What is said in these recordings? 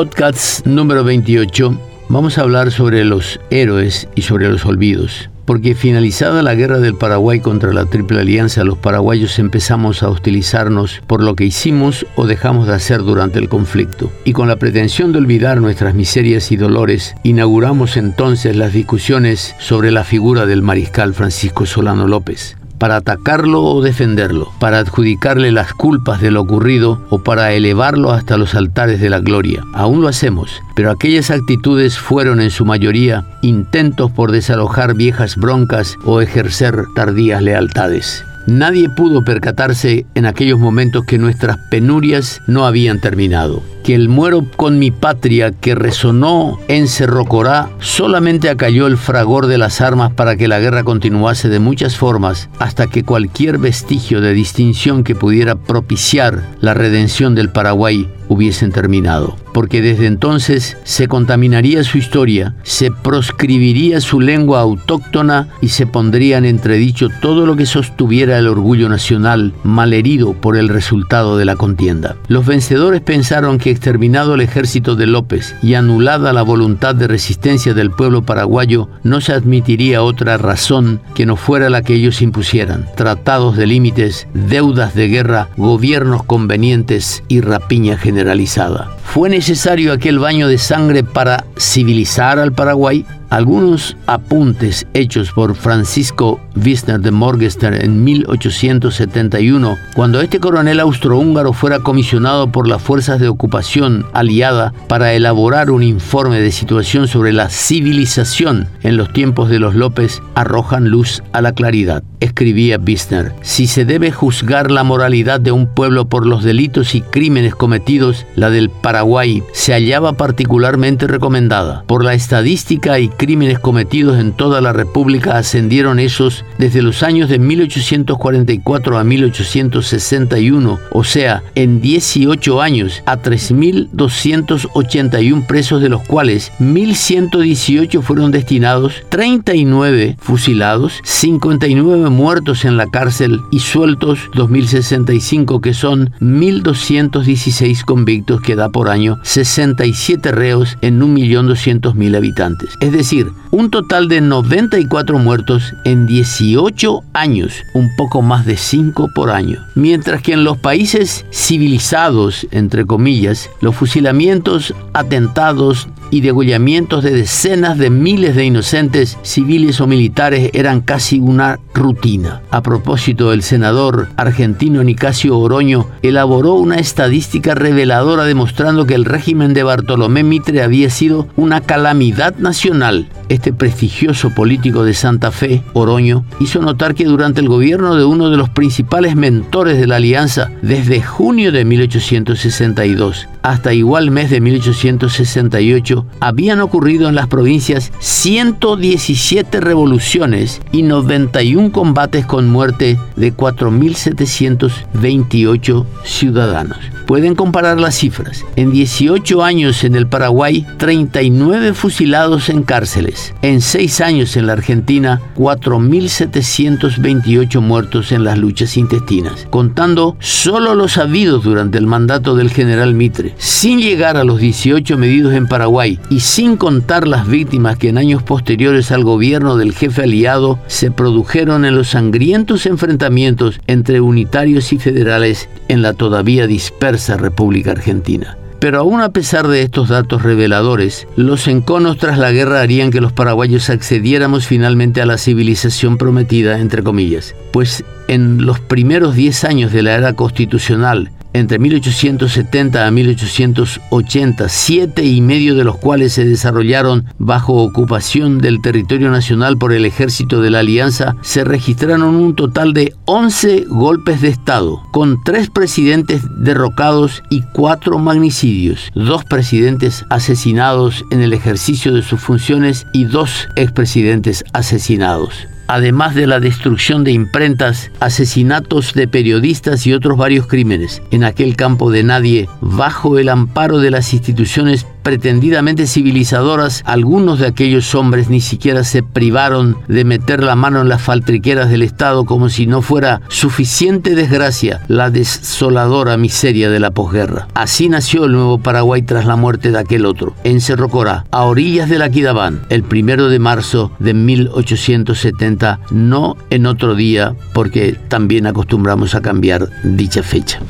podcast número 28 vamos a hablar sobre los héroes y sobre los olvidos. Porque finalizada la guerra del Paraguay contra la Triple Alianza, los paraguayos empezamos a hostilizarnos por lo que hicimos o dejamos de hacer durante el conflicto. Y con la pretensión de olvidar nuestras miserias y dolores, inauguramos entonces las discusiones sobre la figura del mariscal Francisco Solano López para atacarlo o defenderlo, para adjudicarle las culpas de lo ocurrido o para elevarlo hasta los altares de la gloria. Aún lo hacemos, pero aquellas actitudes fueron en su mayoría intentos por desalojar viejas broncas o ejercer tardías lealtades. Nadie pudo percatarse en aquellos momentos que nuestras penurias no habían terminado que el muero con mi patria que resonó en Cerrocorá solamente acalló el fragor de las armas para que la guerra continuase de muchas formas hasta que cualquier vestigio de distinción que pudiera propiciar la redención del Paraguay hubiesen terminado, porque desde entonces se contaminaría su historia, se proscribiría su lengua autóctona y se pondría en entredicho todo lo que sostuviera el orgullo nacional malherido por el resultado de la contienda. Los vencedores pensaron que exterminado el ejército de López y anulada la voluntad de resistencia del pueblo paraguayo, no se admitiría otra razón que no fuera la que ellos impusieran. Tratados de límites, deudas de guerra, gobiernos convenientes y rapiña generalizada. ¿Fue necesario aquel baño de sangre para civilizar al Paraguay? Algunos apuntes hechos por Francisco Wisner de Morgester en 1871, cuando este coronel austrohúngaro fuera comisionado por las fuerzas de ocupación aliada para elaborar un informe de situación sobre la civilización en los tiempos de los López, arrojan luz a la claridad. Escribía Wisner, si se debe juzgar la moralidad de un pueblo por los delitos y crímenes cometidos, la del Paraguay se hallaba particularmente recomendada. Por la estadística y crímenes cometidos en toda la República ascendieron esos desde los años de 1844 a 1861, o sea, en 18 años, a 3.281 presos, de los cuales 1.118 fueron destinados, 39 fusilados, 59 muertos en la cárcel y sueltos 2.065, que son 1.216 convictos que da por año 67 reos en 1.200.000 habitantes. Es decir, decir, un total de 94 muertos en 18 años, un poco más de 5 por año. Mientras que en los países civilizados, entre comillas, los fusilamientos, atentados, y degollamientos de decenas de miles de inocentes civiles o militares eran casi una rutina. A propósito, el senador argentino Nicasio Oroño elaboró una estadística reveladora demostrando que el régimen de Bartolomé Mitre había sido una calamidad nacional. Este prestigioso político de Santa Fe, Oroño, hizo notar que durante el gobierno de uno de los principales mentores de la alianza, desde junio de 1862 hasta igual mes de 1868, habían ocurrido en las provincias 117 revoluciones y 91 combates con muerte de 4.728 ciudadanos. Pueden comparar las cifras. En 18 años en el Paraguay, 39 fusilados en cárceles. En 6 años en la Argentina, 4.728 muertos en las luchas intestinas, contando solo los habidos durante el mandato del general Mitre. Sin llegar a los 18 medidos en Paraguay y sin contar las víctimas que en años posteriores al gobierno del jefe aliado se produjeron en los sangrientos enfrentamientos entre unitarios y federales en la todavía dispersa República Argentina. Pero aún a pesar de estos datos reveladores, los enconos tras la guerra harían que los paraguayos accediéramos finalmente a la civilización prometida, entre comillas, pues en los primeros 10 años de la era constitucional entre 1870 a 1880, siete y medio de los cuales se desarrollaron bajo ocupación del territorio nacional por el ejército de la Alianza, se registraron un total de 11 golpes de Estado, con tres presidentes derrocados y cuatro magnicidios, dos presidentes asesinados en el ejercicio de sus funciones y dos expresidentes asesinados además de la destrucción de imprentas, asesinatos de periodistas y otros varios crímenes. En aquel campo de nadie, bajo el amparo de las instituciones pretendidamente civilizadoras, algunos de aquellos hombres ni siquiera se privaron de meter la mano en las faltriqueras del Estado como si no fuera suficiente desgracia la desoladora miseria de la posguerra. Así nació el nuevo Paraguay tras la muerte de aquel otro, en Cerro Corá, a orillas del Aquidabán, el primero de marzo de 1870, no en otro día, porque también acostumbramos a cambiar dicha fecha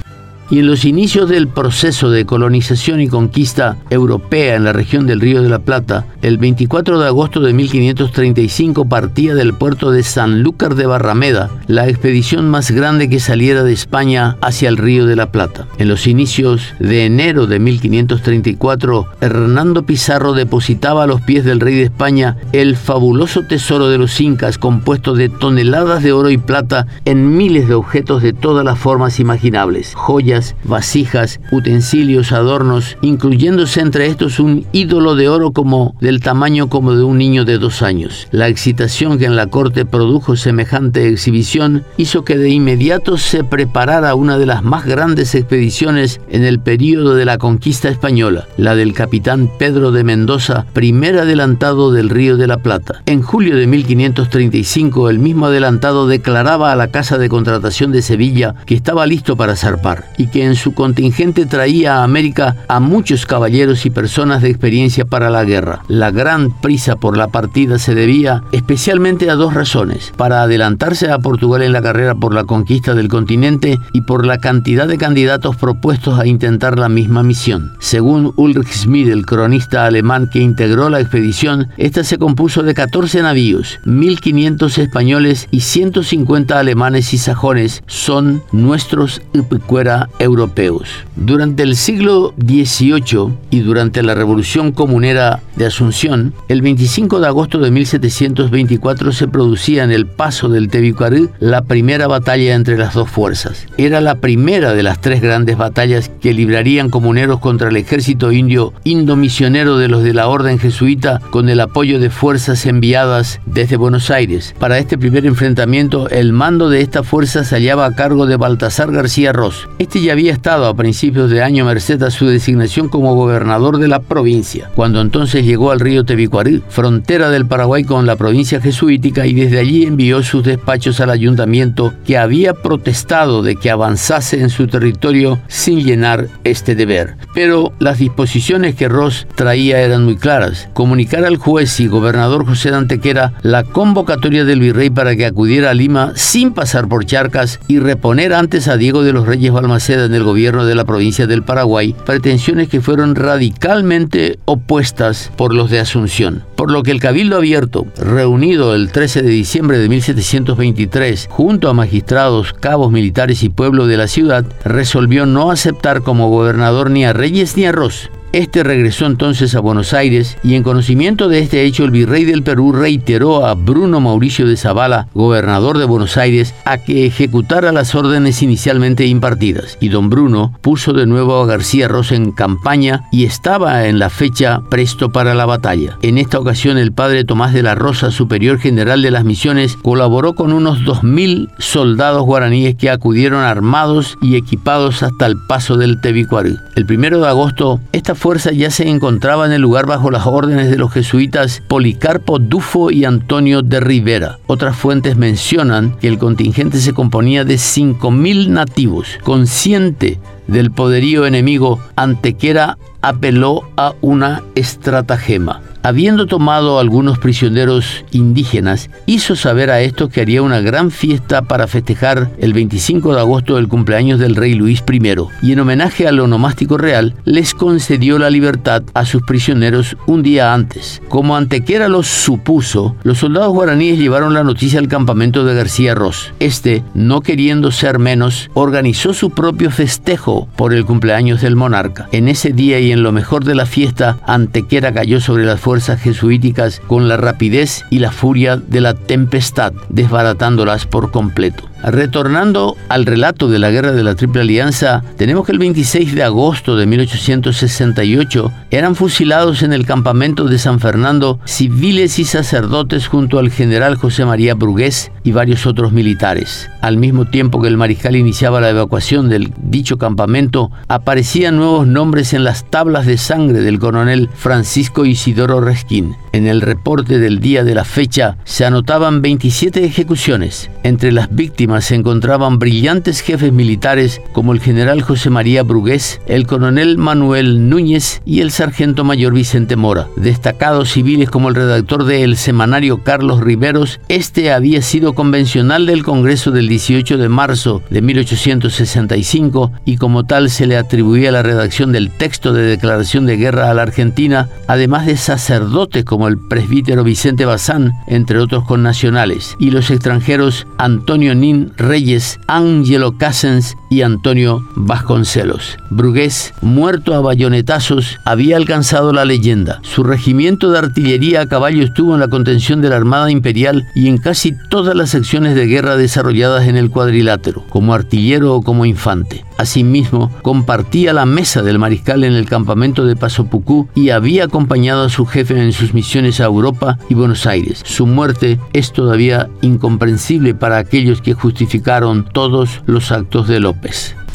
y en los inicios del proceso de colonización y conquista europea en la región del Río de la Plata, el 24 de agosto de 1535 partía del puerto de Sanlúcar de Barrameda la expedición más grande que saliera de España hacia el Río de la Plata. En los inicios de enero de 1534, Hernando Pizarro depositaba a los pies del rey de España el fabuloso tesoro de los incas compuesto de toneladas de oro y plata en miles de objetos de todas las formas imaginables, joyas, vasijas, utensilios, adornos, incluyéndose entre estos un ídolo de oro como del tamaño como de un niño de dos años. La excitación que en la corte produjo semejante exhibición hizo que de inmediato se preparara una de las más grandes expediciones en el período de la conquista española, la del capitán Pedro de Mendoza, primer adelantado del Río de la Plata. En julio de 1535 el mismo adelantado declaraba a la Casa de Contratación de Sevilla que estaba listo para zarpar y que en su contingente traía a América a muchos caballeros y personas de experiencia para la guerra. La gran prisa por la partida se debía especialmente a dos razones, para adelantarse a Portugal en la carrera por la conquista del continente y por la cantidad de candidatos propuestos a intentar la misma misión. Según Ulrich Schmid, el cronista alemán que integró la expedición, esta se compuso de 14 navíos, 1500 españoles y 150 alemanes y sajones son nuestros Upicuera europeos. Durante el siglo XVIII y durante la Revolución Comunera de Asunción, el 25 de agosto de 1724 se producía en el paso del Tebicuarí la primera batalla entre las dos fuerzas. Era la primera de las tres grandes batallas que librarían comuneros contra el ejército indio indomisionero de los de la orden jesuita con el apoyo de fuerzas enviadas desde Buenos Aires. Para este primer enfrentamiento, el mando de esta fuerza se hallaba a cargo de Baltasar García Ross. Este había estado a principios de año merced a su designación como gobernador de la provincia, cuando entonces llegó al río Tebicuarí, frontera del Paraguay con la provincia jesuítica, y desde allí envió sus despachos al ayuntamiento que había protestado de que avanzase en su territorio sin llenar este deber. Pero las disposiciones que Ross traía eran muy claras. Comunicar al juez y gobernador José de Antequera la convocatoria del virrey para que acudiera a Lima sin pasar por Charcas y reponer antes a Diego de los Reyes Balmaceda en el gobierno de la provincia del Paraguay, pretensiones que fueron radicalmente opuestas por los de Asunción. Por lo que el Cabildo Abierto, reunido el 13 de diciembre de 1723, junto a magistrados, cabos militares y pueblo de la ciudad, resolvió no aceptar como gobernador ni a Reyes ni a Ross, este regresó entonces a Buenos Aires y en conocimiento de este hecho el virrey del Perú reiteró a Bruno Mauricio de Zavala, gobernador de Buenos Aires, a que ejecutara las órdenes inicialmente impartidas. Y don Bruno puso de nuevo a García Rosa en campaña y estaba en la fecha presto para la batalla. En esta ocasión el padre Tomás de la Rosa, superior general de las misiones, colaboró con unos 2.000 soldados guaraníes que acudieron armados y equipados hasta el paso del Tebicuarí. El primero de agosto, esta fuerza ya se encontraba en el lugar bajo las órdenes de los jesuitas Policarpo Dufo y Antonio de Rivera. Otras fuentes mencionan que el contingente se componía de 5.000 nativos. Consciente del poderío enemigo, Antequera apeló a una estratagema habiendo tomado algunos prisioneros indígenas, hizo saber a estos que haría una gran fiesta para festejar el 25 de agosto del cumpleaños del rey Luis I, y en homenaje al onomástico real, les concedió la libertad a sus prisioneros un día antes. Como Antequera los supuso, los soldados guaraníes llevaron la noticia al campamento de García Ross. Este, no queriendo ser menos, organizó su propio festejo por el cumpleaños del monarca. En ese día y en lo mejor de la fiesta, Antequera cayó sobre las jesuíticas con la rapidez y la furia de la tempestad, desbaratándolas por completo. Retornando al relato de la guerra de la Triple Alianza, tenemos que el 26 de agosto de 1868 eran fusilados en el campamento de San Fernando civiles y sacerdotes junto al general José María Brugués y varios otros militares. Al mismo tiempo que el mariscal iniciaba la evacuación del dicho campamento, aparecían nuevos nombres en las tablas de sangre del coronel Francisco Isidoro Resquín. En el reporte del día de la fecha se anotaban 27 ejecuciones. Entre las víctimas se encontraban brillantes jefes militares como el general José María Brugués, el coronel Manuel Núñez y el sargento mayor Vicente Mora. Destacados civiles como el redactor del semanario Carlos Riveros, este había sido convencional del Congreso del 18 de marzo de 1865 y como tal se le atribuía la redacción del texto de declaración de guerra a la Argentina, además de sacerdotes como como el presbítero Vicente Bazán, entre otros connacionales, y los extranjeros Antonio Nin Reyes, Angelo Cassens y Antonio Vasconcelos. Brugués, muerto a bayonetazos, había alcanzado la leyenda. Su regimiento de artillería a caballo estuvo en la contención de la Armada Imperial y en casi todas las secciones de guerra desarrolladas en el cuadrilátero, como artillero o como infante. Asimismo, compartía la mesa del mariscal en el campamento de Pasopucú y había acompañado a su jefe en sus misiones a Europa y Buenos Aires. Su muerte es todavía incomprensible para aquellos que justificaron todos los actos de López.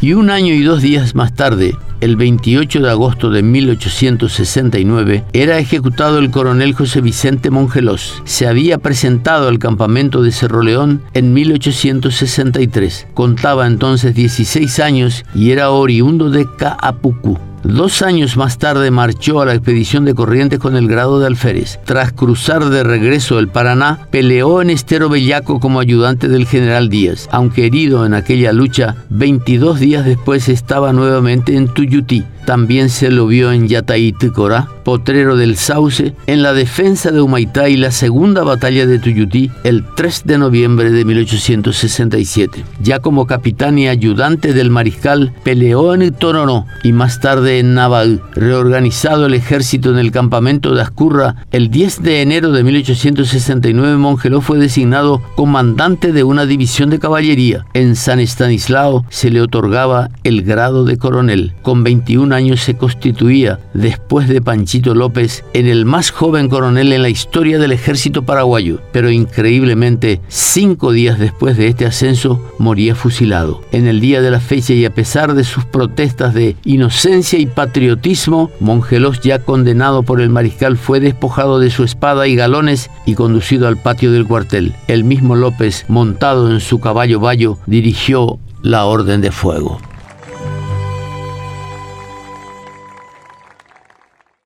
Y un año y dos días más tarde, el 28 de agosto de 1869, era ejecutado el coronel José Vicente Mongelos. Se había presentado al campamento de Cerro León en 1863. Contaba entonces 16 años y era oriundo de Caapucú. Dos años más tarde marchó a la expedición de Corrientes con el grado de alférez. Tras cruzar de regreso el Paraná, peleó en Estero Bellaco como ayudante del general Díaz. Aunque herido en aquella lucha, 22 días después estaba nuevamente en Tuyutí. También se lo vio en Yataiticora, Potrero del Sauce, en la defensa de Humaitá y la segunda batalla de Tuyutí el 3 de noviembre de 1867. Ya como capitán y ayudante del mariscal, peleó en Toronó y más tarde Naval. Reorganizado el ejército en el campamento de Ascurra, el 10 de enero de 1869 Mongeló fue designado comandante de una división de caballería. En San Estanislao se le otorgaba el grado de coronel. Con 21 años se constituía, después de Panchito López, en el más joven coronel en la historia del ejército paraguayo, pero increíblemente, cinco días después de este ascenso, moría fusilado. En el día de la fecha y a pesar de sus protestas de inocencia patriotismo, Mongelos, ya condenado por el mariscal, fue despojado de su espada y galones y conducido al patio del cuartel. El mismo López, montado en su caballo bayo, dirigió la orden de fuego.